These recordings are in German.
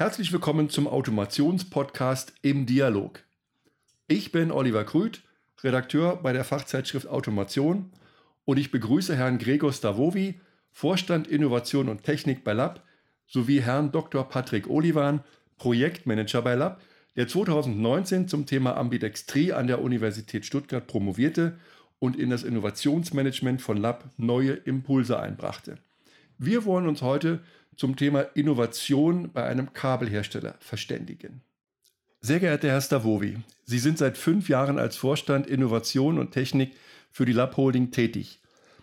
Herzlich willkommen zum Automationspodcast im Dialog. Ich bin Oliver Krüth, Redakteur bei der Fachzeitschrift Automation und ich begrüße Herrn Gregor Stavovi, Vorstand Innovation und Technik bei Lab, sowie Herrn Dr. Patrick Olivan, Projektmanager bei Lab, der 2019 zum Thema Ambidextrie an der Universität Stuttgart promovierte und in das Innovationsmanagement von Lab neue Impulse einbrachte. Wir wollen uns heute zum Thema Innovation bei einem Kabelhersteller verständigen. Sehr geehrter Herr Stavovi, Sie sind seit fünf Jahren als Vorstand Innovation und Technik für die Lab Holding tätig.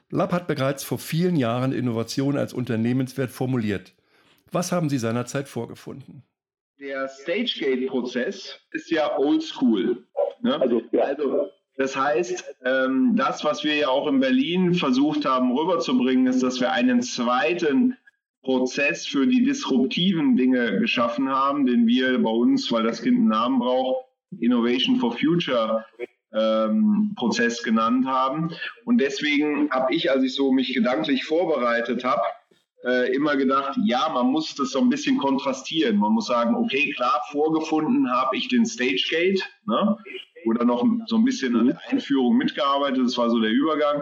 Lab hat bereits vor vielen Jahren Innovation als Unternehmenswert formuliert. Was haben Sie seinerzeit vorgefunden? Der Stagegate-Prozess ist ja oldschool. Ne? Also, ja. also, das heißt, ähm, das, was wir ja auch in Berlin versucht haben rüberzubringen, ist, dass wir einen zweiten Prozess für die disruptiven Dinge geschaffen haben, den wir bei uns, weil das Kind einen Namen braucht, Innovation for Future ähm, Prozess genannt haben. Und deswegen habe ich, als ich so mich gedanklich vorbereitet habe, äh, immer gedacht, ja, man muss das so ein bisschen kontrastieren. Man muss sagen, okay, klar, vorgefunden habe ich den Stagegate, ne? oder noch so ein bisschen an der Einführung mitgearbeitet, das war so der Übergang.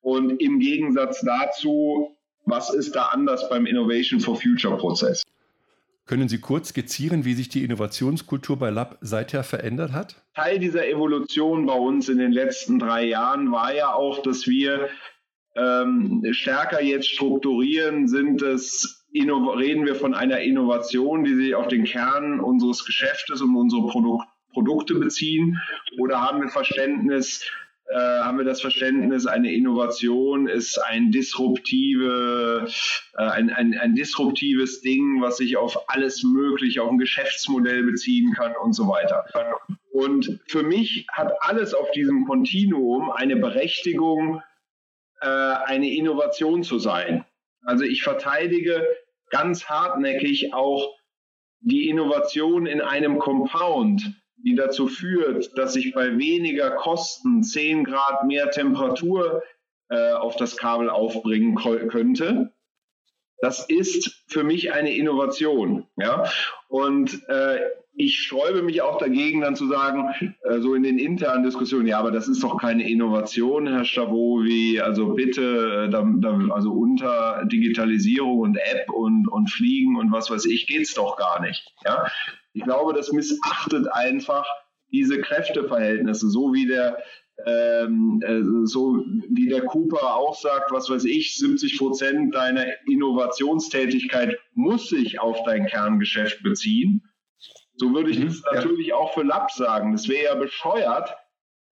Und im Gegensatz dazu was ist da anders beim Innovation for Future Prozess? Können Sie kurz skizzieren, wie sich die Innovationskultur bei Lab seither verändert hat? Teil dieser Evolution bei uns in den letzten drei Jahren war ja auch, dass wir ähm, stärker jetzt strukturieren, sind es reden wir von einer Innovation, die sich auf den Kern unseres Geschäftes und unsere Produk Produkte beziehen, oder haben wir Verständnis, äh, haben wir das Verständnis, eine Innovation ist ein disruptive, äh, ein, ein, ein disruptives Ding, was sich auf alles Mögliche, auf ein Geschäftsmodell beziehen kann und so weiter. Und für mich hat alles auf diesem Kontinuum eine Berechtigung, äh, eine Innovation zu sein. Also ich verteidige ganz hartnäckig auch die Innovation in einem Compound die dazu führt, dass ich bei weniger Kosten 10 Grad mehr Temperatur äh, auf das Kabel aufbringen könnte. Das ist für mich eine Innovation. Ja? Und äh, ich sträube mich auch dagegen, dann zu sagen, äh, so in den internen Diskussionen, ja, aber das ist doch keine Innovation, Herr Stavovi, also bitte, äh, da, da, also unter Digitalisierung und App und, und Fliegen und was weiß ich, geht's doch gar nicht. Ja? Ich glaube, das missachtet einfach diese Kräfteverhältnisse, so wie der ähm, äh, so wie der Cooper auch sagt, was weiß ich, 70 Prozent deiner Innovationstätigkeit muss sich auf dein Kerngeschäft beziehen. So würde ich mhm, das natürlich auch für Lab sagen. Das wäre ja bescheuert,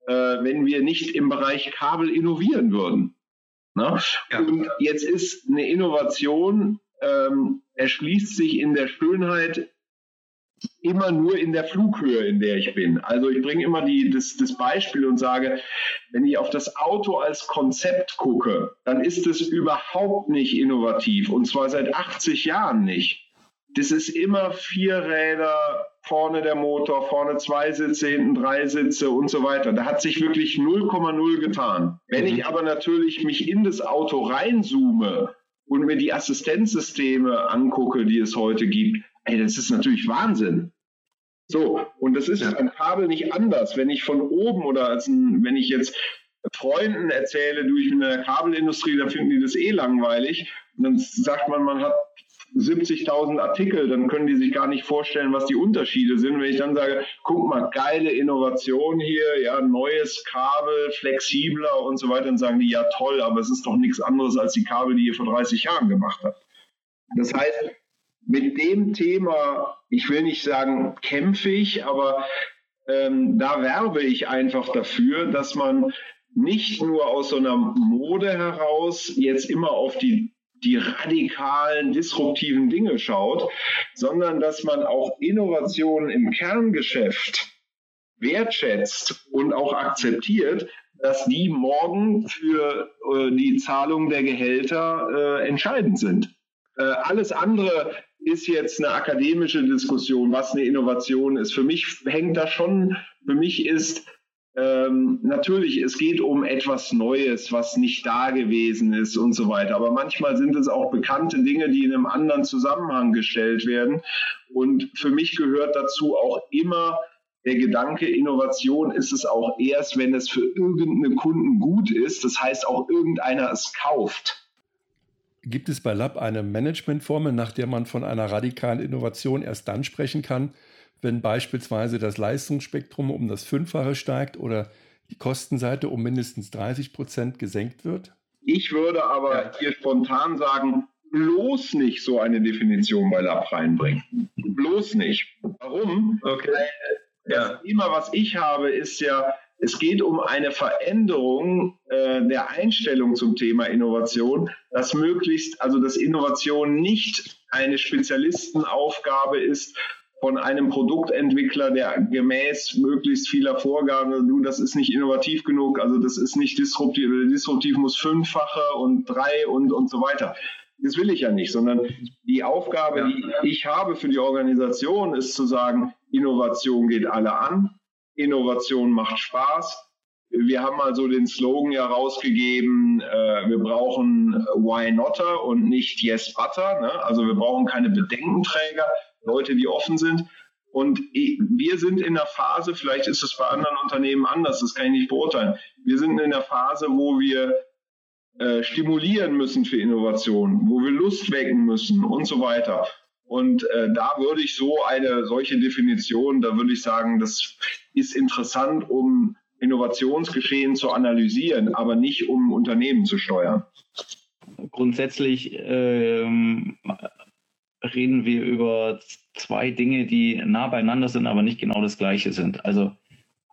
äh, wenn wir nicht im Bereich Kabel innovieren würden. Ne? Ja. Und jetzt ist eine Innovation, ähm, erschließt sich in der Schönheit immer nur in der Flughöhe, in der ich bin. Also ich bringe immer die, das, das Beispiel und sage, wenn ich auf das Auto als Konzept gucke, dann ist es überhaupt nicht innovativ und zwar seit 80 Jahren nicht. Das ist immer vier Räder, vorne der Motor, vorne zwei Sitze, hinten drei Sitze und so weiter. Da hat sich wirklich 0,0 getan. Wenn ich mhm. aber natürlich mich in das Auto reinzoome und mir die Assistenzsysteme angucke, die es heute gibt, ey, das ist natürlich Wahnsinn. So, und das ist ja. Kabel nicht anders. Wenn ich von oben oder als ein, wenn ich jetzt Freunden erzähle, du, ich bin in der Kabelindustrie, dann finden die das eh langweilig. Und dann sagt man, man hat 70.000 Artikel, dann können die sich gar nicht vorstellen, was die Unterschiede sind. Wenn ich dann sage, guck mal, geile Innovation hier, ja, neues Kabel, flexibler und so weiter, dann sagen die, ja toll, aber es ist doch nichts anderes als die Kabel, die ihr vor 30 Jahren gemacht habt. Das heißt, mit dem Thema, ich will nicht sagen kämpfe ich, aber ähm, da werbe ich einfach dafür, dass man nicht nur aus so einer Mode heraus jetzt immer auf die die radikalen, disruptiven Dinge schaut, sondern dass man auch Innovationen im Kerngeschäft wertschätzt und auch akzeptiert, dass die morgen für äh, die Zahlung der Gehälter äh, entscheidend sind. Äh, alles andere ist jetzt eine akademische Diskussion, was eine Innovation ist. Für mich hängt da schon, für mich ist ähm, natürlich, es geht um etwas Neues, was nicht da gewesen ist und so weiter. Aber manchmal sind es auch bekannte Dinge, die in einem anderen Zusammenhang gestellt werden. Und für mich gehört dazu auch immer der Gedanke, Innovation ist es auch erst, wenn es für irgendeinen Kunden gut ist. Das heißt, auch irgendeiner es kauft. Gibt es bei Lab eine Managementformel, nach der man von einer radikalen Innovation erst dann sprechen kann, wenn beispielsweise das Leistungsspektrum um das Fünffache steigt oder die Kostenseite um mindestens 30 Prozent gesenkt wird? Ich würde aber hier spontan sagen, bloß nicht so eine Definition bei Lab reinbringen. Bloß nicht. Warum? Okay. Das ja. Thema, was ich habe, ist ja, es geht um eine Veränderung äh, der Einstellung zum Thema Innovation, dass möglichst, also dass Innovation nicht eine Spezialistenaufgabe ist, von einem Produktentwickler, der gemäß möglichst vieler Vorgaben, du, das ist nicht innovativ genug, also das ist nicht disruptiv, disruptiv muss fünffache und drei und, und so weiter. Das will ich ja nicht, sondern die Aufgabe, die ich habe für die Organisation, ist zu sagen, Innovation geht alle an, Innovation macht Spaß. Wir haben mal so den Slogan ja rausgegeben, äh, wir brauchen Why Notter und nicht Yes Butter. Ne? Also wir brauchen keine Bedenkenträger, Leute, die offen sind. Und wir sind in der Phase, vielleicht ist es bei anderen Unternehmen anders, das kann ich nicht beurteilen. Wir sind in der Phase, wo wir äh, stimulieren müssen für Innovation, wo wir Lust wecken müssen und so weiter. Und äh, da würde ich so eine solche Definition, da würde ich sagen, das ist interessant, um Innovationsgeschehen zu analysieren, aber nicht um Unternehmen zu steuern. Grundsätzlich ähm, reden wir über zwei Dinge, die nah beieinander sind, aber nicht genau das gleiche sind. Also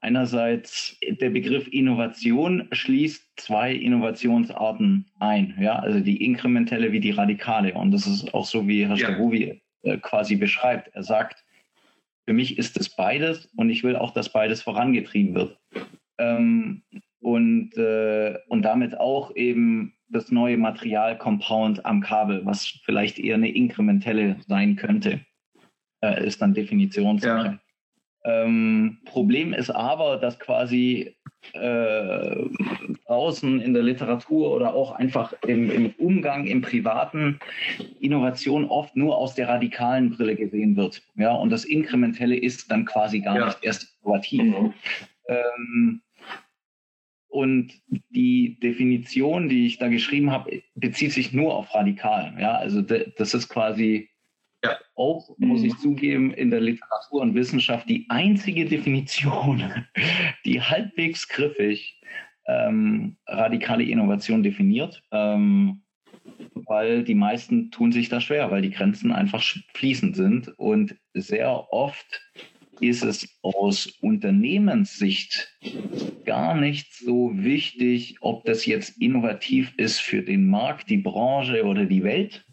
einerseits der Begriff Innovation schließt zwei Innovationsarten ein, ja, also die inkrementelle wie die radikale. Und das ist auch so, wie Herr ja. Starowi äh, quasi beschreibt. Er sagt, für mich ist es beides und ich will auch, dass beides vorangetrieben wird. Ähm, und, äh, und damit auch eben das neue Material Compound am Kabel, was vielleicht eher eine inkrementelle sein könnte, äh, ist dann Definitionssache. Ja. Ähm, Problem ist aber, dass quasi äh, draußen in der Literatur oder auch einfach im, im, Umgang im Privaten Innovation oft nur aus der radikalen Brille gesehen wird. Ja, und das Inkrementelle ist dann quasi gar ja. nicht erst innovativ. Mhm. Ähm, und die Definition, die ich da geschrieben habe, bezieht sich nur auf radikal. Ja, also das ist quasi ja. auch, muss ich zugeben, in der Literatur und Wissenschaft die einzige Definition, die halbwegs griffig ähm, radikale Innovation definiert, ähm, weil die meisten tun sich da schwer, weil die Grenzen einfach fließend sind und sehr oft ist es aus Unternehmenssicht gar nicht so wichtig, ob das jetzt innovativ ist für den Markt, die Branche oder die Welt,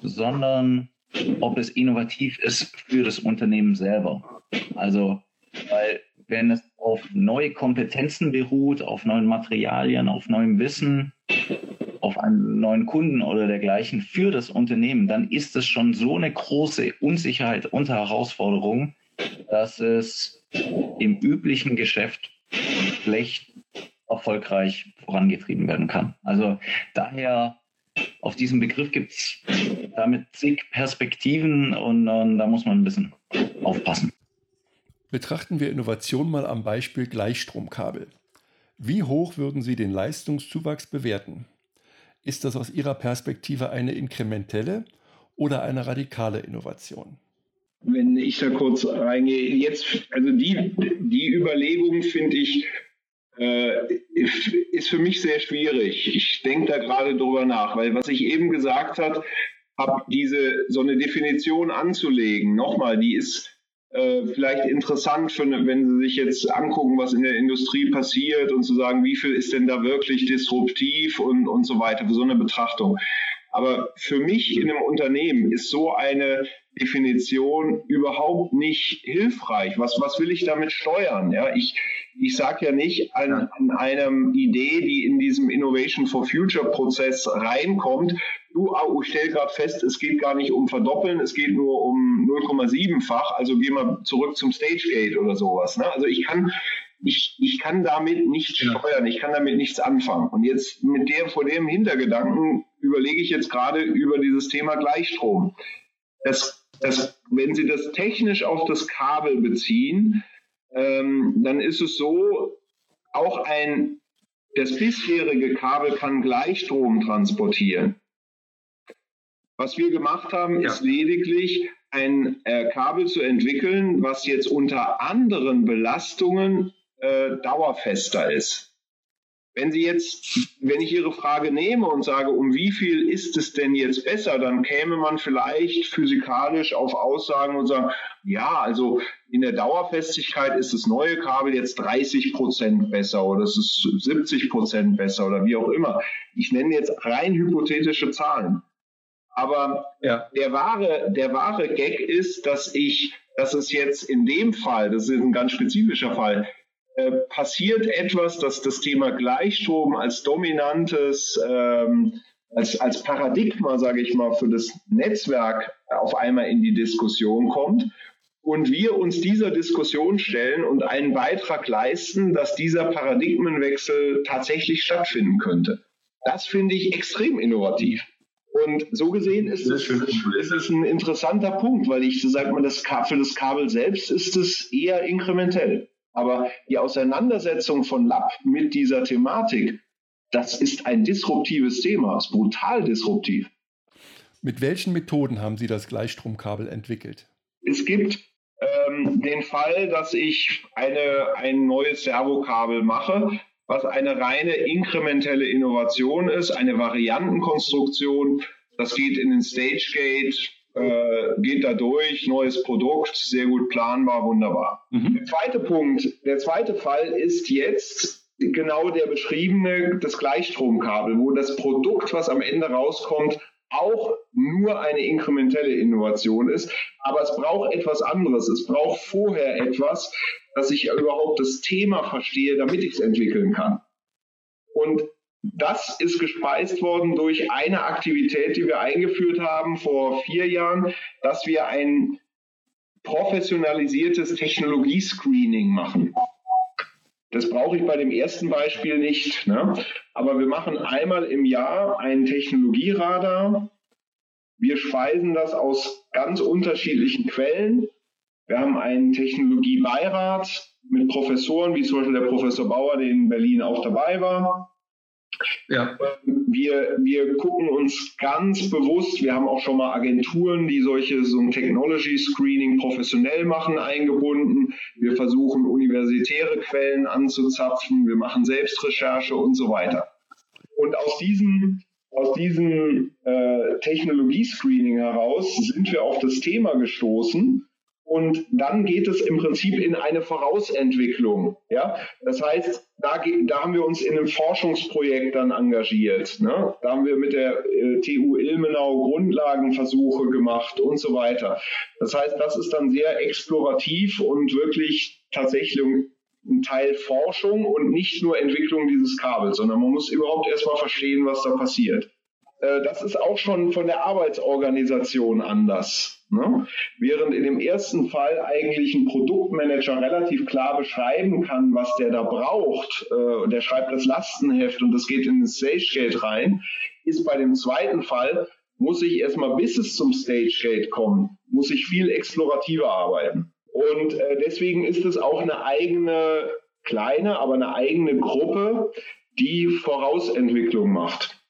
sondern ob es innovativ ist für das Unternehmen selber. Also, weil wenn es auf neue Kompetenzen beruht, auf neuen Materialien, auf neuem Wissen, auf einen neuen Kunden oder dergleichen für das Unternehmen, dann ist es schon so eine große Unsicherheit und Herausforderung, dass es im üblichen Geschäft schlecht erfolgreich vorangetrieben werden kann. Also daher auf diesen Begriff gibt es damit zig Perspektiven und, und da muss man ein bisschen aufpassen. Betrachten wir Innovation mal am Beispiel Gleichstromkabel. Wie hoch würden Sie den Leistungszuwachs bewerten? Ist das aus Ihrer Perspektive eine inkrementelle oder eine radikale Innovation? wenn ich da kurz reingehe, jetzt, also die, die Überlegung finde ich, äh, ist für mich sehr schwierig. Ich denke da gerade drüber nach, weil was ich eben gesagt habe, habe diese so eine Definition anzulegen. Nochmal, die ist äh, vielleicht interessant, für, wenn Sie sich jetzt angucken, was in der Industrie passiert und zu sagen, wie viel ist denn da wirklich disruptiv und, und so weiter, für so eine Betrachtung. Aber für mich in einem Unternehmen ist so eine Definition überhaupt nicht hilfreich. Was, was will ich damit steuern? Ja, ich, ich sage ja nicht an, an einer Idee, die in diesem Innovation for Future Prozess reinkommt, du, oh, stell gerade fest, es geht gar nicht um Verdoppeln, es geht nur um 0,7-fach, also geh mal zurück zum Stage Gate oder sowas. Ne? Also ich kann ich, ich kann damit nichts steuern, ich kann damit nichts anfangen. Und jetzt mit der, vor dem Hintergedanken überlege ich jetzt gerade über dieses Thema Gleichstrom. Das, das, wenn Sie das technisch auf das Kabel beziehen, ähm, dann ist es so, auch ein, das bisherige Kabel kann Gleichstrom transportieren. Was wir gemacht haben, ja. ist lediglich ein äh, Kabel zu entwickeln, was jetzt unter anderen Belastungen äh, dauerfester ist. Wenn Sie jetzt, wenn ich Ihre Frage nehme und sage, um wie viel ist es denn jetzt besser, dann käme man vielleicht physikalisch auf Aussagen und sagen, ja, also in der Dauerfestigkeit ist das neue Kabel jetzt 30 Prozent besser oder es ist 70 Prozent besser oder wie auch immer. Ich nenne jetzt rein hypothetische Zahlen. Aber ja. der wahre, der wahre Gag ist, dass ich, dass es jetzt in dem Fall, das ist ein ganz spezifischer Fall, äh, passiert etwas, dass das Thema Gleichstrom als dominantes, ähm, als, als Paradigma, sage ich mal, für das Netzwerk auf einmal in die Diskussion kommt und wir uns dieser Diskussion stellen und einen Beitrag leisten, dass dieser Paradigmenwechsel tatsächlich stattfinden könnte. Das finde ich extrem innovativ. Und so gesehen ist es, ist es ein interessanter Punkt, weil ich sage mal, das, für das Kabel selbst ist es eher inkrementell. Aber die Auseinandersetzung von Lab mit dieser Thematik, das ist ein disruptives Thema, ist brutal disruptiv. Mit welchen Methoden haben Sie das Gleichstromkabel entwickelt? Es gibt ähm, den Fall, dass ich eine, ein neues Servokabel mache, was eine reine inkrementelle Innovation ist, eine Variantenkonstruktion. Das geht in den StageGate, äh, geht da durch, neues Produkt, sehr gut planbar, wunderbar. Mhm. Der zweite Punkt, der zweite Fall ist jetzt genau der beschriebene, das Gleichstromkabel, wo das Produkt, was am Ende rauskommt, auch nur eine inkrementelle Innovation ist. Aber es braucht etwas anderes. Es braucht vorher etwas, dass ich überhaupt das Thema verstehe, damit ich es entwickeln kann. Und das ist gespeist worden durch eine Aktivität, die wir eingeführt haben vor vier Jahren, dass wir ein professionalisiertes Technologiescreening machen. Das brauche ich bei dem ersten Beispiel nicht. Ne? Aber wir machen einmal im Jahr einen Technologieradar. Wir speisen das aus ganz unterschiedlichen Quellen. Wir haben einen Technologiebeirat mit Professoren, wie zum Beispiel der Professor Bauer, der in Berlin auch dabei war. Ja. Wir, wir gucken uns ganz bewusst, wir haben auch schon mal Agenturen, die solche so ein Technology Screening professionell machen, eingebunden. Wir versuchen universitäre Quellen anzuzapfen, wir machen Selbstrecherche und so weiter. Und aus diesem, aus diesem äh, Technologie-Screening heraus sind wir auf das Thema gestoßen, und dann geht es im Prinzip in eine Vorausentwicklung. Ja, das heißt, da, da haben wir uns in einem Forschungsprojekt dann engagiert. Ne? Da haben wir mit der äh, TU Ilmenau Grundlagenversuche gemacht und so weiter. Das heißt, das ist dann sehr explorativ und wirklich tatsächlich ein Teil Forschung und nicht nur Entwicklung dieses Kabels, sondern man muss überhaupt erstmal verstehen, was da passiert. Äh, das ist auch schon von der Arbeitsorganisation anders. Ne? Während in dem ersten Fall eigentlich ein Produktmanager relativ klar beschreiben kann, was der da braucht, äh, der schreibt das Lastenheft und das geht in den StageGate rein, ist bei dem zweiten Fall, muss ich erstmal bis es zum StageGate kommen, muss ich viel explorativer arbeiten. Und äh, deswegen ist es auch eine eigene, kleine, aber eine eigene Gruppe, die Vorausentwicklung macht.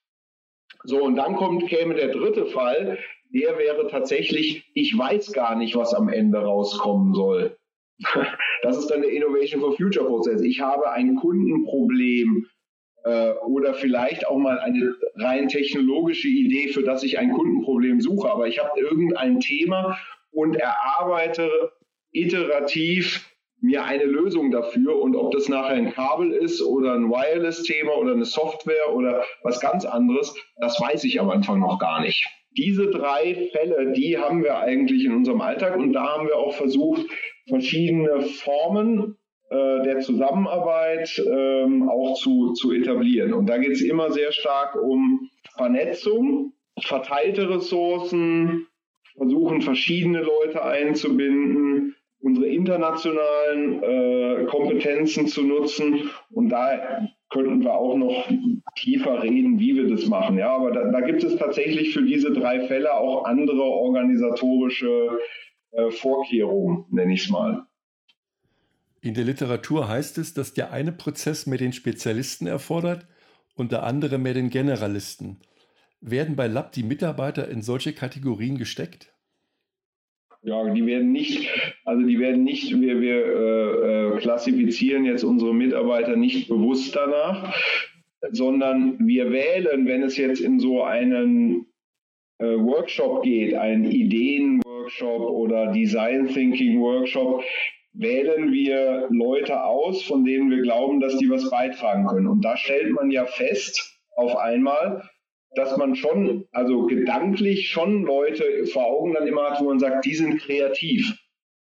So, und dann kommt, käme der dritte Fall, der wäre tatsächlich, ich weiß gar nicht, was am Ende rauskommen soll. Das ist dann der Innovation for Future Prozess. Ich habe ein Kundenproblem äh, oder vielleicht auch mal eine rein technologische Idee, für das ich ein Kundenproblem suche, aber ich habe irgendein Thema und erarbeite iterativ mir eine Lösung dafür und ob das nachher ein Kabel ist oder ein Wireless-Thema oder eine Software oder was ganz anderes, das weiß ich am Anfang noch gar nicht diese drei Fälle, die haben wir eigentlich in unserem Alltag und da haben wir auch versucht, verschiedene Formen äh, der Zusammenarbeit ähm, auch zu, zu etablieren. Und da geht es immer sehr stark um Vernetzung, verteilte Ressourcen, versuchen verschiedene Leute einzubinden, unsere internationalen äh, Kompetenzen zu nutzen. Und da könnten wir auch noch tiefer reden, wie wir das machen. Ja, aber da, da gibt es tatsächlich für diese drei Fälle auch andere organisatorische äh, Vorkehrungen, nenne ich es mal. In der Literatur heißt es, dass der eine Prozess mehr den Spezialisten erfordert und der andere mehr den Generalisten. Werden bei Lab die Mitarbeiter in solche Kategorien gesteckt? Ja, die werden nicht, also die werden nicht, wir, wir äh, äh, klassifizieren jetzt unsere Mitarbeiter nicht bewusst danach, sondern wir wählen, wenn es jetzt in so einen äh, Workshop geht, einen Ideenworkshop oder Design Thinking Workshop, wählen wir Leute aus, von denen wir glauben, dass die was beitragen können. Und da stellt man ja fest, auf einmal, dass man schon, also gedanklich schon Leute vor Augen dann immer hat, wo man sagt, die sind kreativ.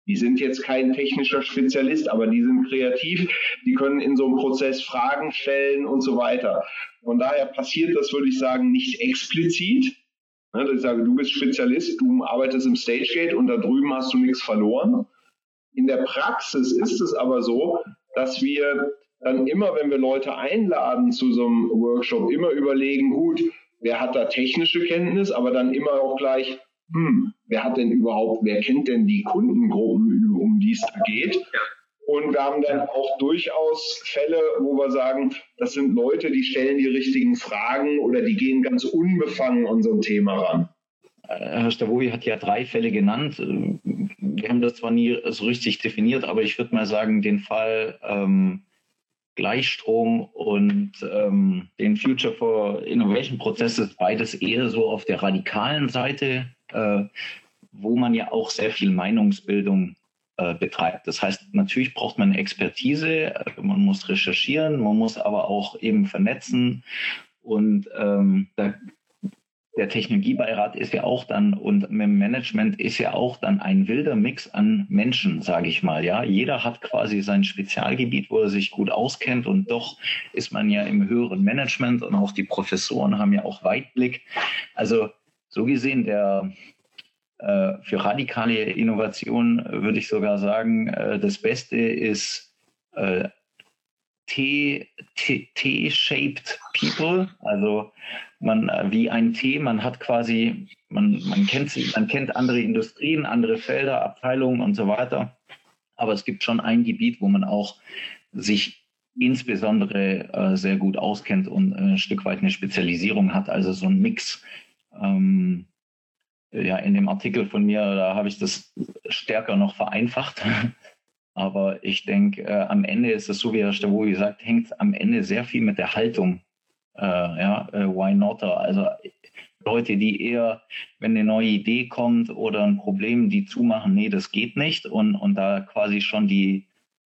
Die sind jetzt kein technischer Spezialist, aber die sind kreativ, die können in so einem Prozess Fragen stellen und so weiter. Von daher passiert das, würde ich sagen, nicht explizit. Ne, ich sage, du bist Spezialist, du arbeitest im Stagegate und da drüben hast du nichts verloren. In der Praxis ist es aber so, dass wir dann immer, wenn wir Leute einladen zu so einem Workshop, immer überlegen, gut, wer hat da technische Kenntnis, aber dann immer auch gleich, hm, wer hat denn überhaupt, wer kennt denn die Kundengruppen, um die es da geht? Und wir haben dann auch durchaus Fälle, wo wir sagen, das sind Leute, die stellen die richtigen Fragen oder die gehen ganz unbefangen an so ein Thema ran. Herr Stavovi hat ja drei Fälle genannt. Wir haben das zwar nie so richtig definiert, aber ich würde mal sagen, den Fall ähm, Gleichstrom und ähm, den Future for Innovation Prozess ist beides eher so auf der radikalen Seite, äh, wo man ja auch sehr viel Meinungsbildung äh, betreibt. Das heißt, natürlich braucht man Expertise, äh, man muss recherchieren, man muss aber auch eben vernetzen und ähm, da der Technologiebeirat ist ja auch dann und mit Management ist ja auch dann ein wilder Mix an Menschen, sage ich mal. Ja, jeder hat quasi sein Spezialgebiet, wo er sich gut auskennt und doch ist man ja im höheren Management und auch die Professoren haben ja auch Weitblick. Also so gesehen der äh, für radikale Innovation würde ich sogar sagen, äh, das Beste ist äh, T-shaped people, also man äh, wie ein T, man hat quasi, man, man kennt sie, man kennt andere Industrien, andere Felder, Abteilungen und so weiter. Aber es gibt schon ein Gebiet, wo man auch sich insbesondere äh, sehr gut auskennt und äh, ein Stück weit eine Spezialisierung hat, also so ein Mix. Ähm, ja, in dem Artikel von mir, da habe ich das stärker noch vereinfacht. Aber ich denke, äh, am Ende ist es so, wie Herr Stavovi sagt, hängt am Ende sehr viel mit der Haltung äh, ja, äh, why not? Also Leute, die eher, wenn eine neue Idee kommt oder ein Problem, die zumachen, nee, das geht nicht und, und da quasi schon die,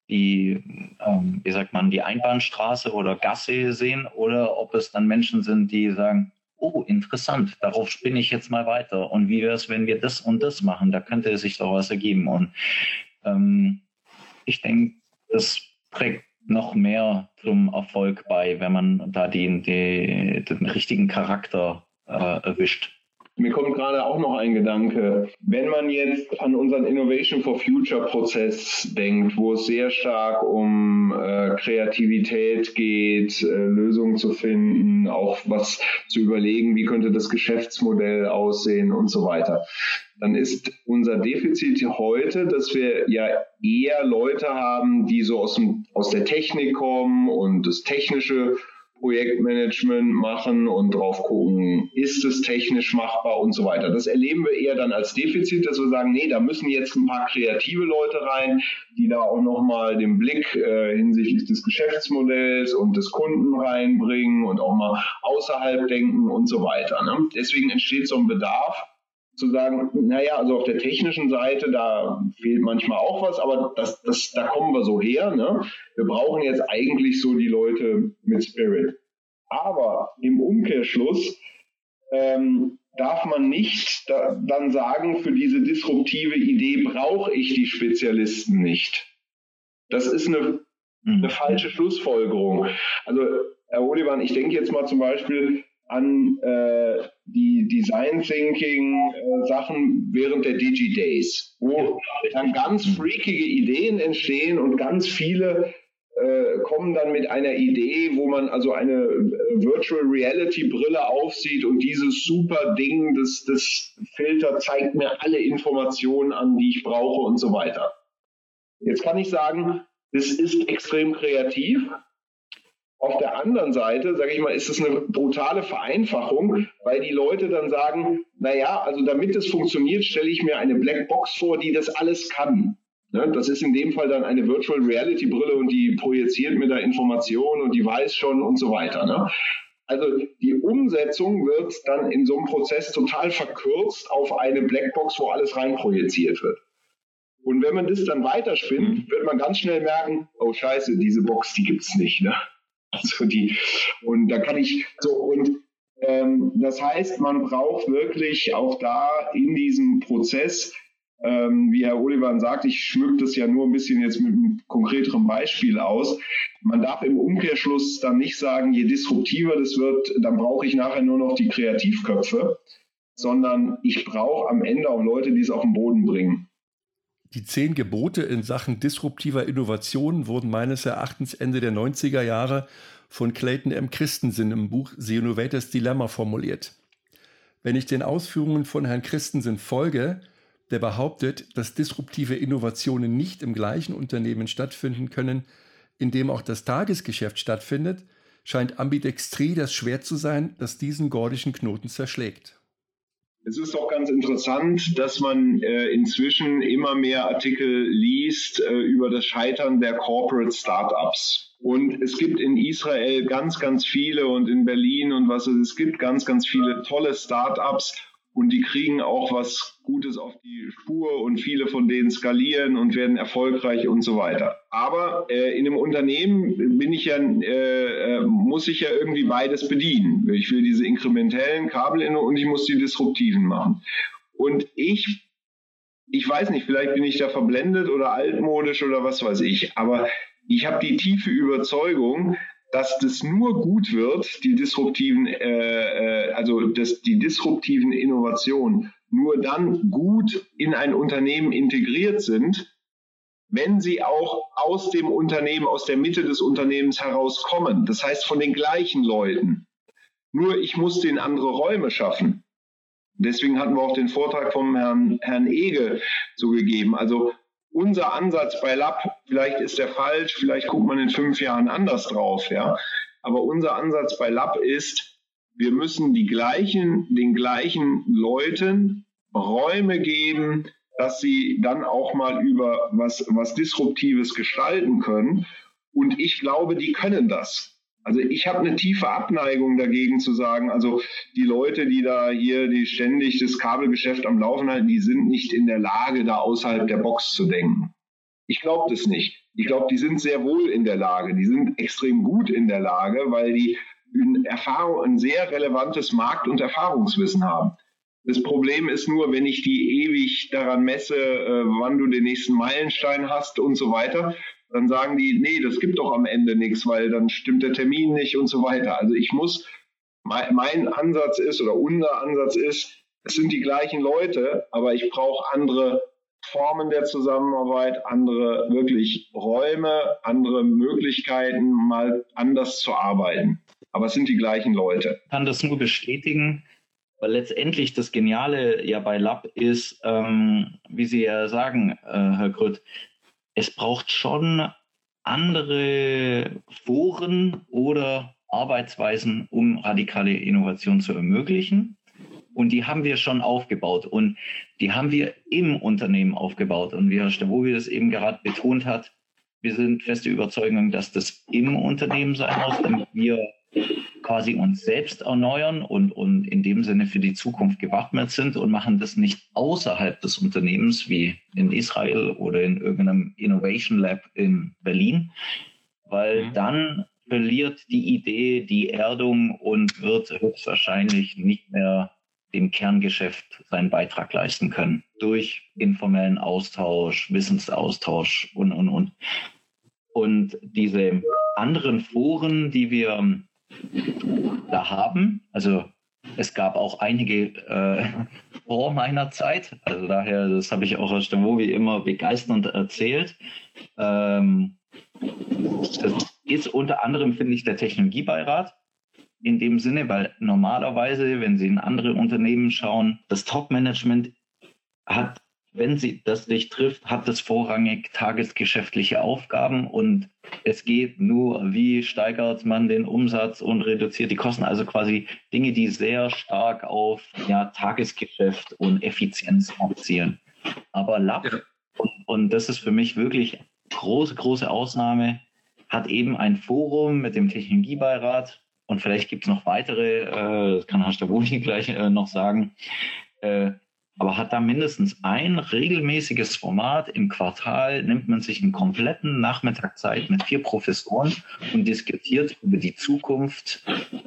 die, ähm, wie sagt man, die Einbahnstraße oder Gasse sehen oder ob es dann Menschen sind, die sagen, oh, interessant, darauf spinne ich jetzt mal weiter. Und wie wäre es, wenn wir das und das machen, da könnte sich doch was ergeben. Und ähm, ich denke, das trägt noch mehr zum Erfolg bei, wenn man da den, den, den richtigen Charakter äh, erwischt. Mir kommt gerade auch noch ein Gedanke. Wenn man jetzt an unseren Innovation for Future Prozess denkt, wo es sehr stark um äh, Kreativität geht, äh, Lösungen zu finden, auch was zu überlegen, wie könnte das Geschäftsmodell aussehen und so weiter, dann ist unser Defizit heute, dass wir ja eher Leute haben, die so aus, dem, aus der Technik kommen und das technische Projektmanagement machen und drauf gucken, ist es technisch machbar und so weiter. Das erleben wir eher dann als Defizit, dass wir sagen, nee, da müssen jetzt ein paar kreative Leute rein, die da auch nochmal den Blick äh, hinsichtlich des Geschäftsmodells und des Kunden reinbringen und auch mal außerhalb denken und so weiter. Ne? Deswegen entsteht so ein Bedarf zu sagen, naja, also auf der technischen Seite, da fehlt manchmal auch was, aber das, das, da kommen wir so her. Ne? Wir brauchen jetzt eigentlich so die Leute mit Spirit. Aber im Umkehrschluss ähm, darf man nicht da, dann sagen, für diese disruptive Idee brauche ich die Spezialisten nicht. Das ist eine, eine falsche Schlussfolgerung. Also, Herr Olivan, ich denke jetzt mal zum Beispiel, an äh, die Design Thinking äh, Sachen während der Digi Days, wo dann ganz freakige Ideen entstehen und ganz viele äh, kommen dann mit einer Idee, wo man also eine äh, Virtual Reality Brille aufsieht und dieses super Ding, das, das Filter zeigt mir alle Informationen an, die ich brauche und so weiter. Jetzt kann ich sagen, das ist extrem kreativ. Auf der anderen Seite, sage ich mal, ist es eine brutale Vereinfachung, weil die Leute dann sagen, naja, also damit es funktioniert, stelle ich mir eine Blackbox vor, die das alles kann. Ne? Das ist in dem Fall dann eine Virtual Reality Brille und die projiziert mir da Informationen und die weiß schon und so weiter. Ne? Also die Umsetzung wird dann in so einem Prozess total verkürzt auf eine Blackbox, wo alles rein projiziert wird. Und wenn man das dann weiterspinnt, wird man ganz schnell merken, oh scheiße, diese Box, die gibt's nicht. Ne? Also die, und da kann ich so, und ähm, das heißt, man braucht wirklich auch da in diesem Prozess ähm, wie Herr Olivan sagt, ich schmücke das ja nur ein bisschen jetzt mit einem konkreteren Beispiel aus. Man darf im Umkehrschluss dann nicht sagen, je disruptiver das wird, dann brauche ich nachher nur noch die Kreativköpfe, sondern ich brauche am Ende auch Leute, die es auf den Boden bringen. Die zehn Gebote in Sachen disruptiver Innovation wurden meines Erachtens Ende der 90er Jahre von Clayton M. Christensen im Buch The Innovators Dilemma formuliert. Wenn ich den Ausführungen von Herrn Christensen folge, der behauptet, dass disruptive Innovationen nicht im gleichen Unternehmen stattfinden können, in dem auch das Tagesgeschäft stattfindet, scheint Ambidextrie das schwer zu sein, das diesen gordischen Knoten zerschlägt. Es ist auch ganz interessant, dass man äh, inzwischen immer mehr Artikel liest äh, über das Scheitern der Corporate Startups. Und es gibt in Israel ganz, ganz viele und in Berlin und was es gibt ganz, ganz viele tolle Startups und die kriegen auch was Gutes auf die Spur und viele von denen skalieren und werden erfolgreich und so weiter. Aber äh, in einem Unternehmen bin ich ja, äh, äh muss ich ja irgendwie beides bedienen. Ich will diese inkrementellen Kabel und ich muss die disruptiven machen. Und ich, ich weiß nicht, vielleicht bin ich da verblendet oder altmodisch oder was weiß ich, aber ich habe die tiefe Überzeugung, dass das nur gut wird, die disruptiven, äh, äh, also das, die disruptiven Innovationen nur dann gut in ein Unternehmen integriert sind, wenn sie auch aus dem Unternehmen, aus der Mitte des Unternehmens herauskommen. Das heißt von den gleichen Leuten. Nur ich muss den andere Räume schaffen. Deswegen hatten wir auch den Vortrag vom Herrn, Herrn Ege so gegeben. Also unser Ansatz bei Lab, vielleicht ist der falsch, vielleicht guckt man in fünf Jahren anders drauf, ja. Aber unser Ansatz bei Lab ist, wir müssen die gleichen, den gleichen Leuten Räume geben, dass sie dann auch mal über was, was Disruptives gestalten können. Und ich glaube, die können das. Also ich habe eine tiefe Abneigung dagegen zu sagen, also die Leute, die da hier die ständig das Kabelgeschäft am Laufen halten, die sind nicht in der Lage, da außerhalb der Box zu denken. Ich glaube das nicht. Ich glaube, die sind sehr wohl in der Lage. Die sind extrem gut in der Lage, weil die in Erfahrung, ein sehr relevantes Markt- und Erfahrungswissen haben. Das Problem ist nur, wenn ich die ewig daran messe, äh, wann du den nächsten Meilenstein hast und so weiter, dann sagen die, nee, das gibt doch am Ende nichts, weil dann stimmt der Termin nicht und so weiter. Also ich muss, mein, mein Ansatz ist oder unser Ansatz ist, es sind die gleichen Leute, aber ich brauche andere Formen der Zusammenarbeit, andere wirklich Räume, andere Möglichkeiten, mal anders zu arbeiten. Aber es sind die gleichen Leute. Ich kann das nur bestätigen, weil letztendlich das Geniale ja bei Lab ist, ähm, wie Sie ja sagen, äh, Herr Grütt, es braucht schon andere Foren oder Arbeitsweisen, um radikale Innovation zu ermöglichen. Und die haben wir schon aufgebaut und die haben wir im Unternehmen aufgebaut. Und wie Herr Stavovi das eben gerade betont hat, wir sind feste Überzeugung, dass das im Unternehmen sein muss, damit wir quasi uns selbst erneuern und, und in dem Sinne für die Zukunft gewappnet sind und machen das nicht außerhalb des Unternehmens wie in Israel oder in irgendeinem Innovation Lab in Berlin, weil mhm. dann verliert die Idee die Erdung und wird höchstwahrscheinlich nicht mehr dem Kerngeschäft seinen Beitrag leisten können durch informellen Austausch, Wissensaustausch und, und, und. Und diese anderen Foren, die wir da haben. Also es gab auch einige äh, vor meiner Zeit. Also daher, das habe ich auch aus Stavovi immer begeisternd erzählt. Ähm, das ist unter anderem, finde ich, der Technologiebeirat in dem Sinne, weil normalerweise, wenn Sie in andere Unternehmen schauen, das Top-Management hat, wenn sie das nicht trifft, hat es vorrangig tagesgeschäftliche Aufgaben und es geht nur, wie steigert man den Umsatz und reduziert die Kosten. Also quasi Dinge, die sehr stark auf ja, Tagesgeschäft und Effizienz abzielen. Aber Lab, ja. und, und das ist für mich wirklich große, große Ausnahme, hat eben ein Forum mit dem Technologiebeirat und vielleicht gibt es noch weitere, äh, das kann Herr Stabuni gleich äh, noch sagen, äh, aber hat da mindestens ein regelmäßiges Format im Quartal, nimmt man sich einen kompletten Nachmittag Zeit mit vier Professoren und diskutiert über die Zukunft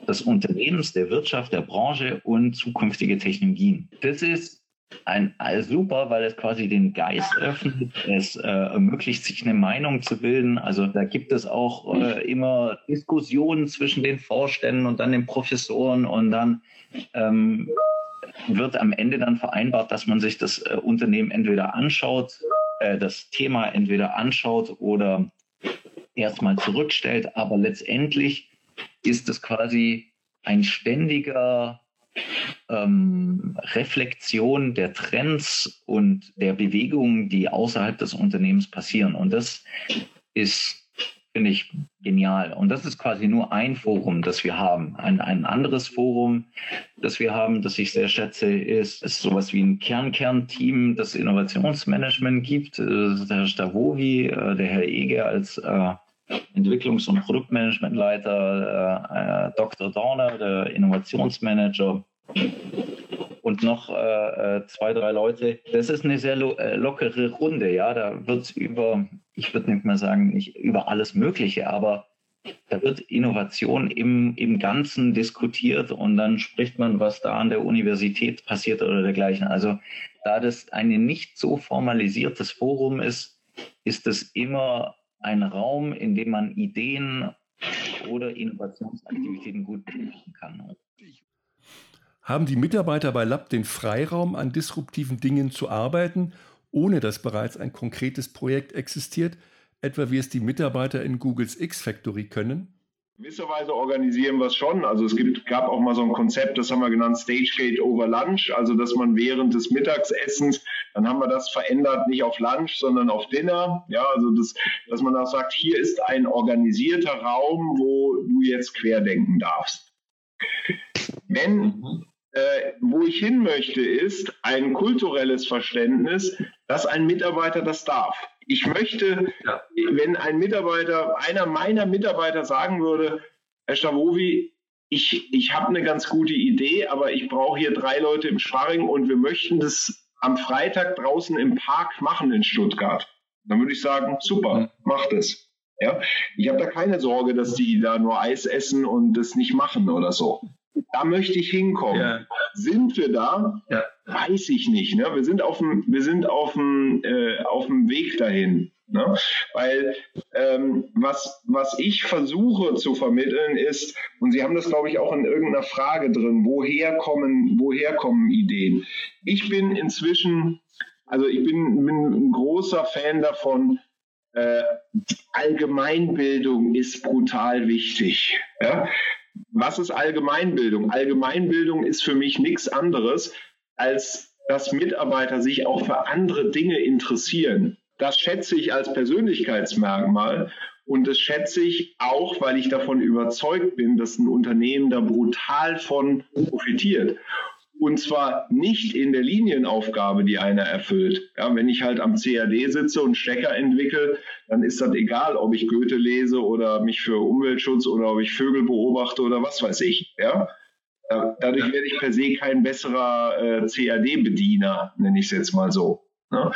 des Unternehmens, der Wirtschaft, der Branche und zukünftige Technologien. Das ist ein also super, weil es quasi den Geist öffnet. Es äh, ermöglicht, sich eine Meinung zu bilden. Also da gibt es auch äh, immer Diskussionen zwischen den Vorständen und dann den Professoren und dann ähm, wird am Ende dann vereinbart, dass man sich das äh, Unternehmen entweder anschaut, äh, das Thema entweder anschaut oder erstmal zurückstellt. Aber letztendlich ist es quasi ein ständiger ähm, Reflexion der Trends und der Bewegungen, die außerhalb des Unternehmens passieren. Und das ist finde ich genial. Und das ist quasi nur ein Forum, das wir haben. Ein, ein anderes Forum, das wir haben, das ich sehr schätze, ist, ist sowas wie ein Kern-Kern-Team, das Innovationsmanagement gibt. Das ist der Herr Stavovi, äh, der Herr Ege als äh, Entwicklungs- und Produktmanagementleiter, äh, Dr. Dorner, der Innovationsmanager und noch äh, äh, zwei, drei Leute. Das ist eine sehr lo äh, lockere Runde, ja. Da wird es über, ich würde nicht mal sagen, nicht über alles Mögliche, aber da wird Innovation im, im Ganzen diskutiert und dann spricht man, was da an der Universität passiert oder dergleichen. Also da das ein nicht so formalisiertes Forum ist, ist es immer ein Raum, in dem man Ideen oder Innovationsaktivitäten gut benutzen kann. Haben die Mitarbeiter bei Lab den Freiraum, an disruptiven Dingen zu arbeiten, ohne dass bereits ein konkretes Projekt existiert, etwa wie es die Mitarbeiter in Googles X-Factory können? Gewisserweise organisieren wir es schon. Also es gibt, gab auch mal so ein Konzept, das haben wir genannt Stagegate over Lunch, also dass man während des Mittagsessens, dann haben wir das verändert, nicht auf Lunch, sondern auf Dinner. Ja, also das, dass man auch sagt, hier ist ein organisierter Raum, wo du jetzt querdenken darfst. Wenn mhm äh, wo ich hin möchte, ist ein kulturelles Verständnis, dass ein Mitarbeiter das darf. Ich möchte, ja. wenn ein Mitarbeiter, einer meiner Mitarbeiter sagen würde, Herr Stavovi, ich, ich habe eine ganz gute Idee, aber ich brauche hier drei Leute im Sparring und wir möchten das am Freitag draußen im Park machen in Stuttgart. Dann würde ich sagen, super, mhm. macht es. Ja, ich habe da keine Sorge, dass die da nur Eis essen und das nicht machen oder so. Da möchte ich hinkommen. Ja. Sind wir da? Ja. Weiß ich nicht. Ne? Wir sind auf dem, wir sind auf dem, äh, auf dem Weg dahin. Ne? Weil ähm, was, was ich versuche zu vermitteln ist, und Sie haben das, glaube ich, auch in irgendeiner Frage drin, woher kommen, woher kommen Ideen? Ich bin inzwischen, also ich bin, bin ein großer Fan davon, äh, Allgemeinbildung ist brutal wichtig. Ja? Was ist Allgemeinbildung? Allgemeinbildung ist für mich nichts anderes, als dass Mitarbeiter sich auch für andere Dinge interessieren. Das schätze ich als Persönlichkeitsmerkmal und das schätze ich auch, weil ich davon überzeugt bin, dass ein Unternehmen da brutal von profitiert. Und zwar nicht in der Linienaufgabe, die einer erfüllt. Ja, wenn ich halt am CAD sitze und Stecker entwickle, dann ist das egal, ob ich Goethe lese oder mich für Umweltschutz oder ob ich Vögel beobachte oder was weiß ich. Ja? Dadurch werde ich per se kein besserer äh, CAD-Bediener, nenne ich es jetzt mal so. Ne?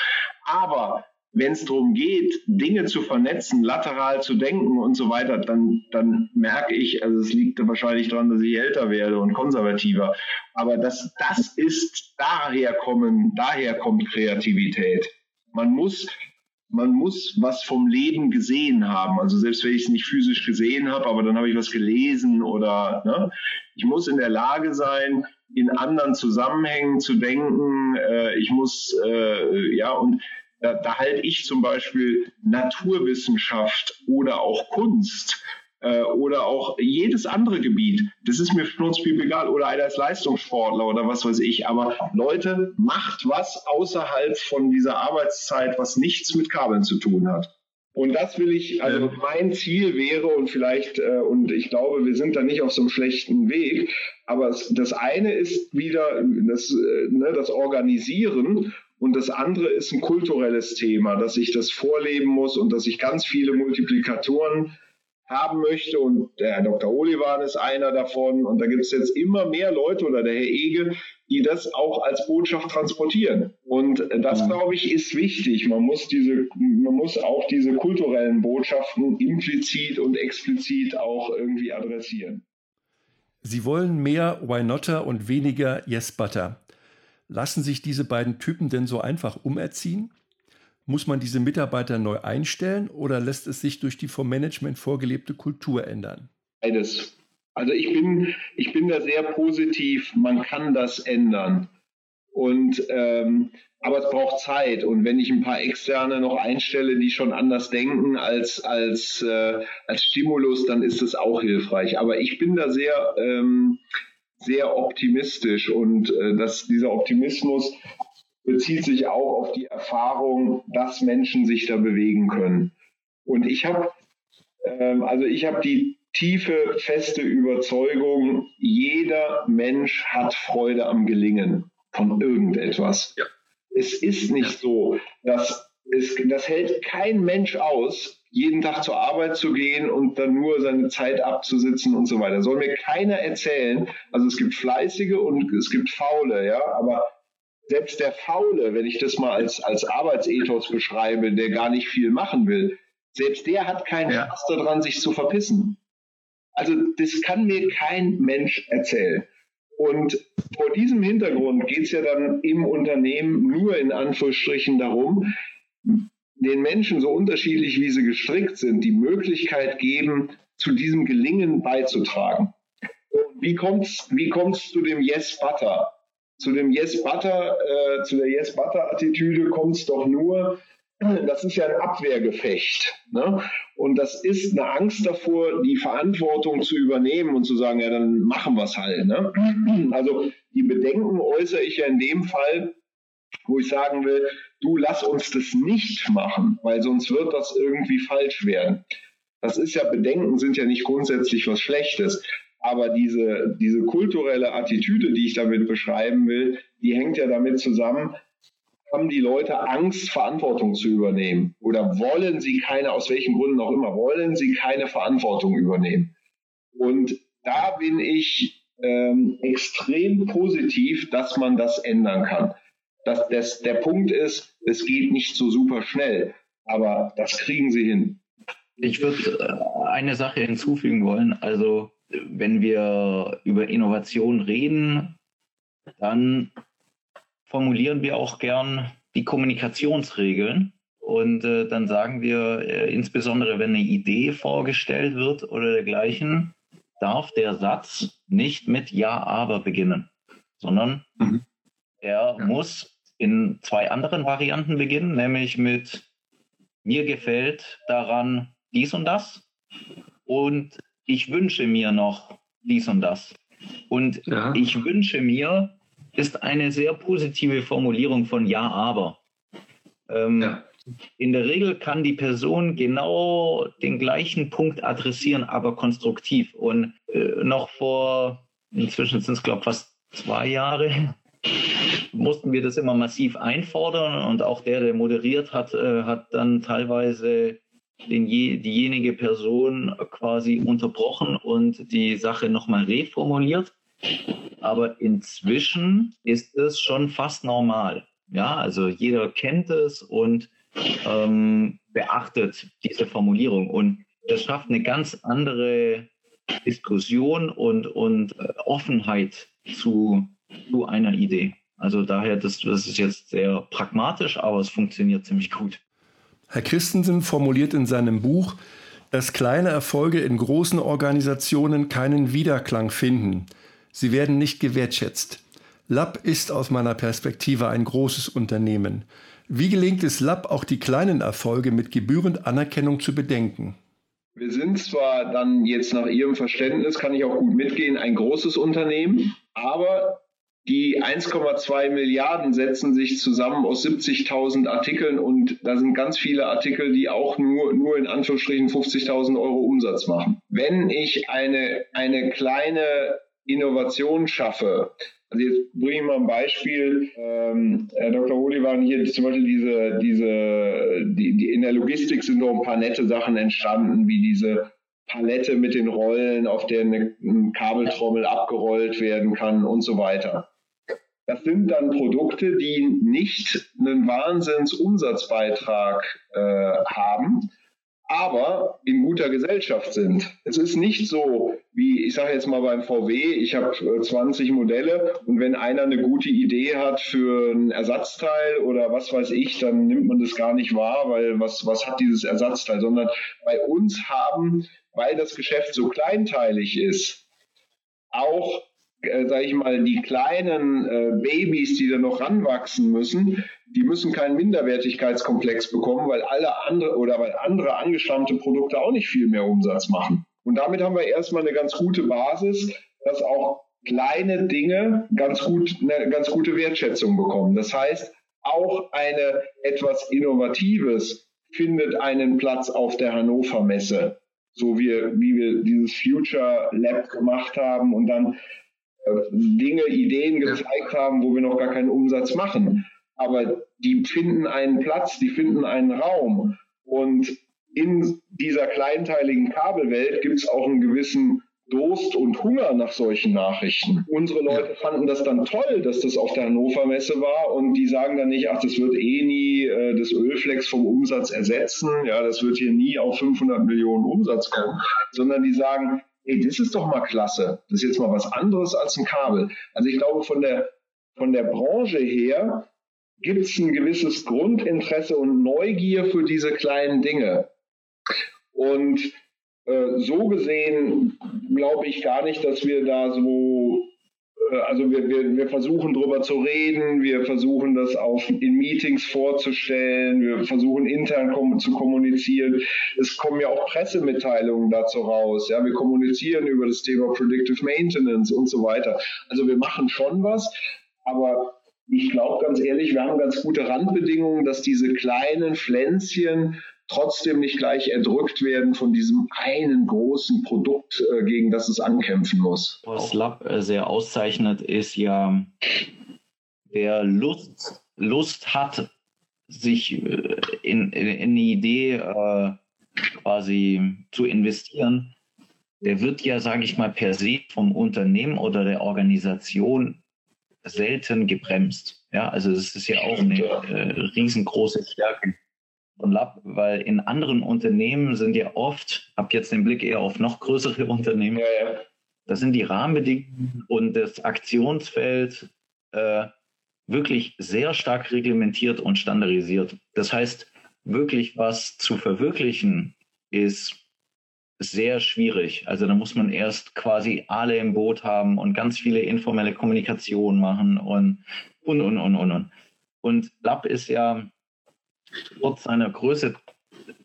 Aber wenn es darum geht, Dinge zu vernetzen, lateral zu denken und so weiter, dann, dann merke ich, also es liegt wahrscheinlich daran, dass ich älter werde und konservativer, aber das, das ist, daher kommen, daher kommt Kreativität. Man muss man muss was vom Leben gesehen haben. Also selbst wenn ich es nicht physisch gesehen habe, aber dann habe ich was gelesen oder ne? ich muss in der Lage sein, in anderen Zusammenhängen zu denken. Äh, ich muss äh, ja und da, da halte ich zum Beispiel Naturwissenschaft oder auch Kunst äh, oder auch jedes andere Gebiet. Das ist mir schnurzpiep egal. Oder einer ist Leistungssportler oder was weiß ich. Aber Leute, macht was außerhalb von dieser Arbeitszeit, was nichts mit Kabeln zu tun hat. Und das will ich, also mein Ziel wäre und vielleicht, äh, und ich glaube, wir sind da nicht auf so einem schlechten Weg, aber das eine ist wieder das, äh, ne, das Organisieren und das andere ist ein kulturelles Thema, dass ich das vorleben muss und dass ich ganz viele Multiplikatoren haben möchte. Und der Herr Dr. Olivan ist einer davon. Und da gibt es jetzt immer mehr Leute oder der Herr Ege, die das auch als Botschaft transportieren. Und das, glaube ich, ist wichtig. Man muss diese, man muss auch diese kulturellen Botschaften implizit und explizit auch irgendwie adressieren. Sie wollen mehr Why Notter und weniger Yes Butter. Lassen sich diese beiden Typen denn so einfach umerziehen? Muss man diese Mitarbeiter neu einstellen oder lässt es sich durch die vom Management vorgelebte Kultur ändern? Beides. Also ich bin, ich bin da sehr positiv, man kann das ändern. Und ähm, aber es braucht Zeit. Und wenn ich ein paar Externe noch einstelle, die schon anders denken als, als, äh, als Stimulus, dann ist es auch hilfreich. Aber ich bin da sehr, ähm, sehr optimistisch und äh, dass dieser Optimismus bezieht sich auch auf die Erfahrung, dass Menschen sich da bewegen können. Und ich habe ähm, also ich habe die tiefe, feste Überzeugung, jeder Mensch hat Freude am Gelingen von irgendetwas. Ja. Es ist nicht so, dass es, das hält kein Mensch aus, jeden Tag zur Arbeit zu gehen und dann nur seine Zeit abzusitzen und so weiter. Soll mir keiner erzählen. Also es gibt Fleißige und es gibt Faule, ja, aber selbst der Faule, wenn ich das mal als, als Arbeitsethos beschreibe, der gar nicht viel machen will, selbst der hat keinen ja. Spaß daran, sich zu verpissen. Also das kann mir kein Mensch erzählen. Und vor diesem Hintergrund geht es ja dann im Unternehmen nur in Anführungsstrichen darum, den Menschen, so unterschiedlich wie sie gestrickt sind, die Möglichkeit geben, zu diesem Gelingen beizutragen. Und wie kommt es wie kommt's zu dem Yes Butter? zu dem Yes Butter, äh, zu der Yes Butter Attitüde kommt es doch nur, das ist ja ein Abwehrgefecht. Ne? Und das ist eine Angst davor, die Verantwortung zu übernehmen und zu sagen, ja, dann machen wir es halt. Ne? Also die Bedenken äußere ich ja in dem Fall, wo ich sagen will, du lass uns das nicht machen, weil sonst wird das irgendwie falsch werden. Das ist ja, Bedenken sind ja nicht grundsätzlich was Schlechtes. Aber diese, diese kulturelle Attitüde, die ich damit beschreiben will, die hängt ja damit zusammen, haben die Leute Angst, Verantwortung zu übernehmen? Oder wollen sie keine, aus welchen Gründen auch immer, wollen sie keine Verantwortung übernehmen? Und da bin ich ähm, extrem positiv, dass man das ändern kann. Dass das, der Punkt ist, es geht nicht so super schnell, aber das kriegen sie hin. Ich würde äh, eine Sache hinzufügen wollen. Also wenn wir über Innovation reden, dann formulieren wir auch gern die Kommunikationsregeln. Und äh, dann sagen wir, äh, insbesondere wenn eine Idee vorgestellt wird oder dergleichen, darf der Satz nicht mit Ja, aber beginnen, sondern mhm. Er ja. muss in zwei anderen Varianten beginnen, nämlich mit mir gefällt daran dies und das und ich wünsche mir noch dies und das. Und ja. ich wünsche mir ist eine sehr positive Formulierung von Ja, aber. Ähm, ja. In der Regel kann die Person genau den gleichen Punkt adressieren, aber konstruktiv. Und äh, noch vor, inzwischen sind es, glaube ich, fast zwei Jahre, mussten wir das immer massiv einfordern. Und auch der, der moderiert hat, äh, hat dann teilweise den je, diejenige Person quasi unterbrochen und die Sache nochmal reformuliert. Aber inzwischen ist es schon fast normal. Ja, also jeder kennt es und ähm, beachtet diese Formulierung. Und das schafft eine ganz andere Diskussion und, und äh, Offenheit zu, zu einer Idee. Also daher, das, das ist jetzt sehr pragmatisch, aber es funktioniert ziemlich gut. Herr Christensen formuliert in seinem Buch, dass kleine Erfolge in großen Organisationen keinen Widerklang finden. Sie werden nicht gewertschätzt. Lab ist aus meiner Perspektive ein großes Unternehmen. Wie gelingt es Lab, auch die kleinen Erfolge mit gebührend Anerkennung zu bedenken? Wir sind zwar dann jetzt nach Ihrem Verständnis, kann ich auch gut mitgehen, ein großes Unternehmen, aber die 1,2 Milliarden setzen sich zusammen aus 70.000 Artikeln und da sind ganz viele Artikel, die auch nur, nur in Anführungsstrichen 50.000 Euro Umsatz machen. Wenn ich eine, eine kleine Innovation schaffe, also jetzt bringe ich mal ein Beispiel. Ähm, Herr Dr. Holi waren hier zum Beispiel diese, diese, die, die, in der Logistik sind noch ein paar nette Sachen entstanden, wie diese Palette mit den Rollen, auf der eine Kabeltrommel abgerollt werden kann und so weiter. Das sind dann Produkte, die nicht einen Wahnsinnsumsatzbeitrag äh, haben, aber in guter Gesellschaft sind. Es ist nicht so, wie ich sage jetzt mal beim VW, ich habe 20 äh, Modelle und wenn einer eine gute Idee hat für ein Ersatzteil oder was weiß ich, dann nimmt man das gar nicht wahr, weil was, was hat dieses Ersatzteil, sondern bei uns haben, weil das Geschäft so kleinteilig ist, auch äh, sage ich mal, die kleinen äh, Babys, die da noch ranwachsen müssen, die müssen keinen Minderwertigkeitskomplex bekommen, weil alle andere oder weil andere angestammte Produkte auch nicht viel mehr Umsatz machen. Und damit haben wir erstmal eine ganz gute Basis, dass auch kleine Dinge ganz gut, eine ganz gute Wertschätzung bekommen. Das heißt, auch eine etwas Innovatives findet einen Platz auf der Hannover Messe. So wie, wie wir dieses Future Lab gemacht haben und dann Dinge, Ideen gezeigt haben, wo wir noch gar keinen Umsatz machen. Aber die finden einen Platz, die finden einen Raum. Und in dieser kleinteiligen Kabelwelt gibt es auch einen gewissen Durst und Hunger nach solchen Nachrichten. Unsere Leute fanden das dann toll, dass das auf der Hannover Messe war und die sagen dann nicht, ach, das wird eh nie äh, das Ölflex vom Umsatz ersetzen, ja, das wird hier nie auf 500 Millionen Umsatz kommen, sondern die sagen, ey, das ist doch mal klasse. Das ist jetzt mal was anderes als ein Kabel. Also ich glaube, von der, von der Branche her gibt es ein gewisses Grundinteresse und Neugier für diese kleinen Dinge. Und äh, so gesehen glaube ich gar nicht, dass wir da so also wir, wir, wir versuchen drüber zu reden, wir versuchen das auf, in Meetings vorzustellen, wir versuchen intern kom zu kommunizieren. Es kommen ja auch Pressemitteilungen dazu raus. Ja, wir kommunizieren über das Thema Predictive Maintenance und so weiter. Also wir machen schon was, aber ich glaube ganz ehrlich, wir haben ganz gute Randbedingungen, dass diese kleinen Pflänzchen trotzdem nicht gleich erdrückt werden von diesem einen großen Produkt, äh, gegen das es ankämpfen muss. Was Lab äh, sehr auszeichnet, ist ja, wer Lust, Lust hat, sich äh, in, in, in eine Idee äh, quasi zu investieren, der wird ja, sage ich mal, per se vom Unternehmen oder der Organisation selten gebremst. Ja, also das ist ja auch eine äh, riesengroße Stärke von Lab, weil in anderen Unternehmen sind ja oft, habe jetzt den Blick eher auf noch größere Unternehmen, ja, ja. das sind die Rahmenbedingungen und das Aktionsfeld äh, wirklich sehr stark reglementiert und standardisiert. Das heißt, wirklich was zu verwirklichen ist sehr schwierig. Also da muss man erst quasi alle im Boot haben und ganz viele informelle Kommunikation machen und und und und und. Und, und Lab ist ja trotz seiner Größe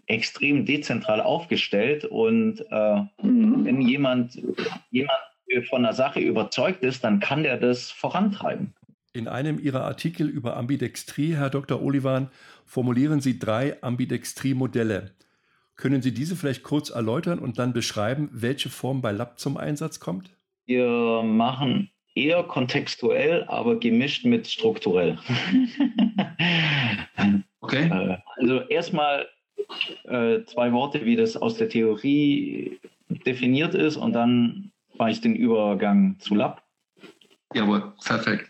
extrem dezentral aufgestellt und äh, mhm. wenn jemand, jemand von der Sache überzeugt ist, dann kann der das vorantreiben. In einem Ihrer Artikel über Ambidextrie, Herr Dr. Olivan, formulieren Sie drei Ambidextrie-Modelle. Können Sie diese vielleicht kurz erläutern und dann beschreiben, welche Form bei Lab zum Einsatz kommt? Wir machen eher kontextuell, aber gemischt mit strukturell. Okay. Äh, also erstmal äh, zwei Worte, wie das aus der Theorie definiert ist und dann mache ich den Übergang zu Lab. Jawohl, perfekt.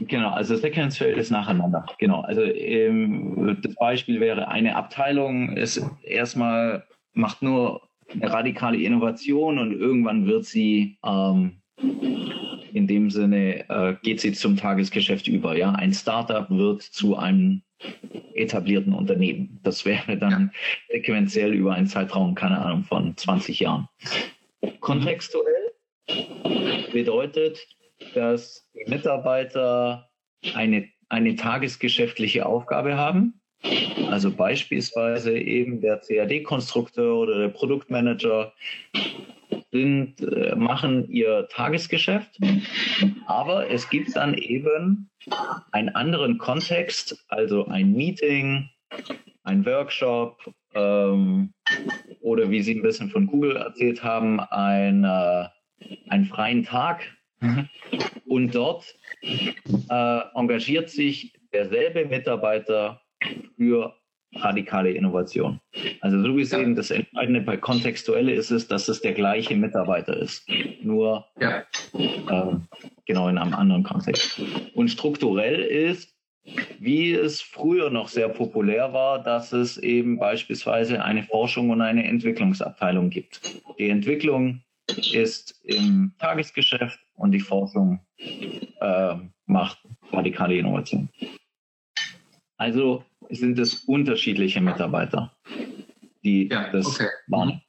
Genau, also Sequenzfeld ist nacheinander. Genau, also ähm, das Beispiel wäre eine Abteilung ist erstmal macht nur eine radikale Innovation und irgendwann wird sie ähm, in dem Sinne äh, geht sie zum Tagesgeschäft über. Ja, ein Startup wird zu einem etablierten Unternehmen. Das wäre dann ja. sequenziell über einen Zeitraum, keine Ahnung, von 20 Jahren. Kontextuell bedeutet, dass die Mitarbeiter eine, eine tagesgeschäftliche Aufgabe haben. Also beispielsweise eben der CAD-Konstrukteur oder der Produktmanager sind, äh, machen ihr Tagesgeschäft, aber es gibt dann eben einen anderen Kontext, also ein Meeting, ein Workshop ähm, oder wie Sie ein bisschen von Google erzählt haben, ein, äh, einen freien Tag. Und dort äh, engagiert sich derselbe Mitarbeiter für radikale Innovation. Also so gesehen, ja. das Entscheidende bei Kontextuelle ist es, dass es der gleiche Mitarbeiter ist, nur ja. äh, genau in einem anderen Kontext. Und strukturell ist, wie es früher noch sehr populär war, dass es eben beispielsweise eine Forschung und eine Entwicklungsabteilung gibt. Die Entwicklung ist im Tagesgeschäft und die Forschung äh, macht radikale Innovation. Also sind es unterschiedliche Mitarbeiter, die ja, das okay. waren.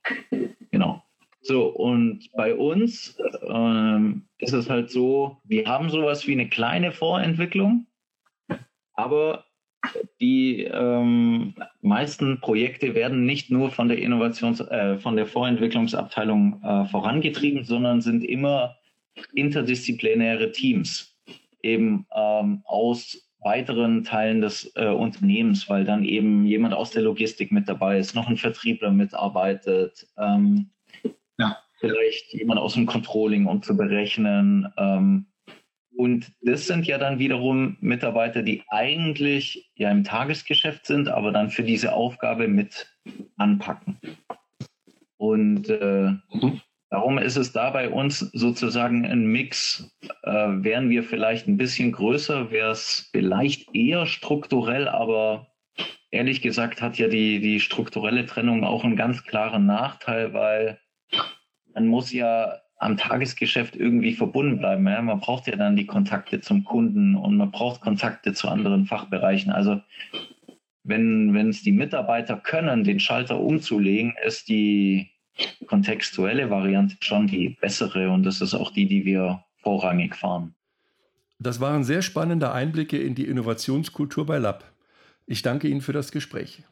Genau. So, und bei uns ähm, ist es halt so, wir haben sowas wie eine kleine Vorentwicklung, aber die ähm, meisten Projekte werden nicht nur von der Innovations-, äh, von der Vorentwicklungsabteilung äh, vorangetrieben, sondern sind immer interdisziplinäre Teams eben ähm, aus weiteren Teilen des äh, Unternehmens, weil dann eben jemand aus der Logistik mit dabei ist, noch ein Vertriebler mitarbeitet, ähm, ja. vielleicht jemand aus dem Controlling, um zu berechnen. Ähm, und das sind ja dann wiederum Mitarbeiter, die eigentlich ja im Tagesgeschäft sind, aber dann für diese Aufgabe mit anpacken. Und äh, mhm. Darum ist es da bei uns sozusagen ein Mix. Äh, wären wir vielleicht ein bisschen größer, wäre es vielleicht eher strukturell, aber ehrlich gesagt hat ja die, die strukturelle Trennung auch einen ganz klaren Nachteil, weil man muss ja am Tagesgeschäft irgendwie verbunden bleiben. Ja? Man braucht ja dann die Kontakte zum Kunden und man braucht Kontakte zu anderen Fachbereichen. Also wenn, wenn es die Mitarbeiter können, den Schalter umzulegen, ist die kontextuelle Variante schon die bessere und das ist auch die, die wir vorrangig fahren. Das waren sehr spannende Einblicke in die Innovationskultur bei Lab. Ich danke Ihnen für das Gespräch.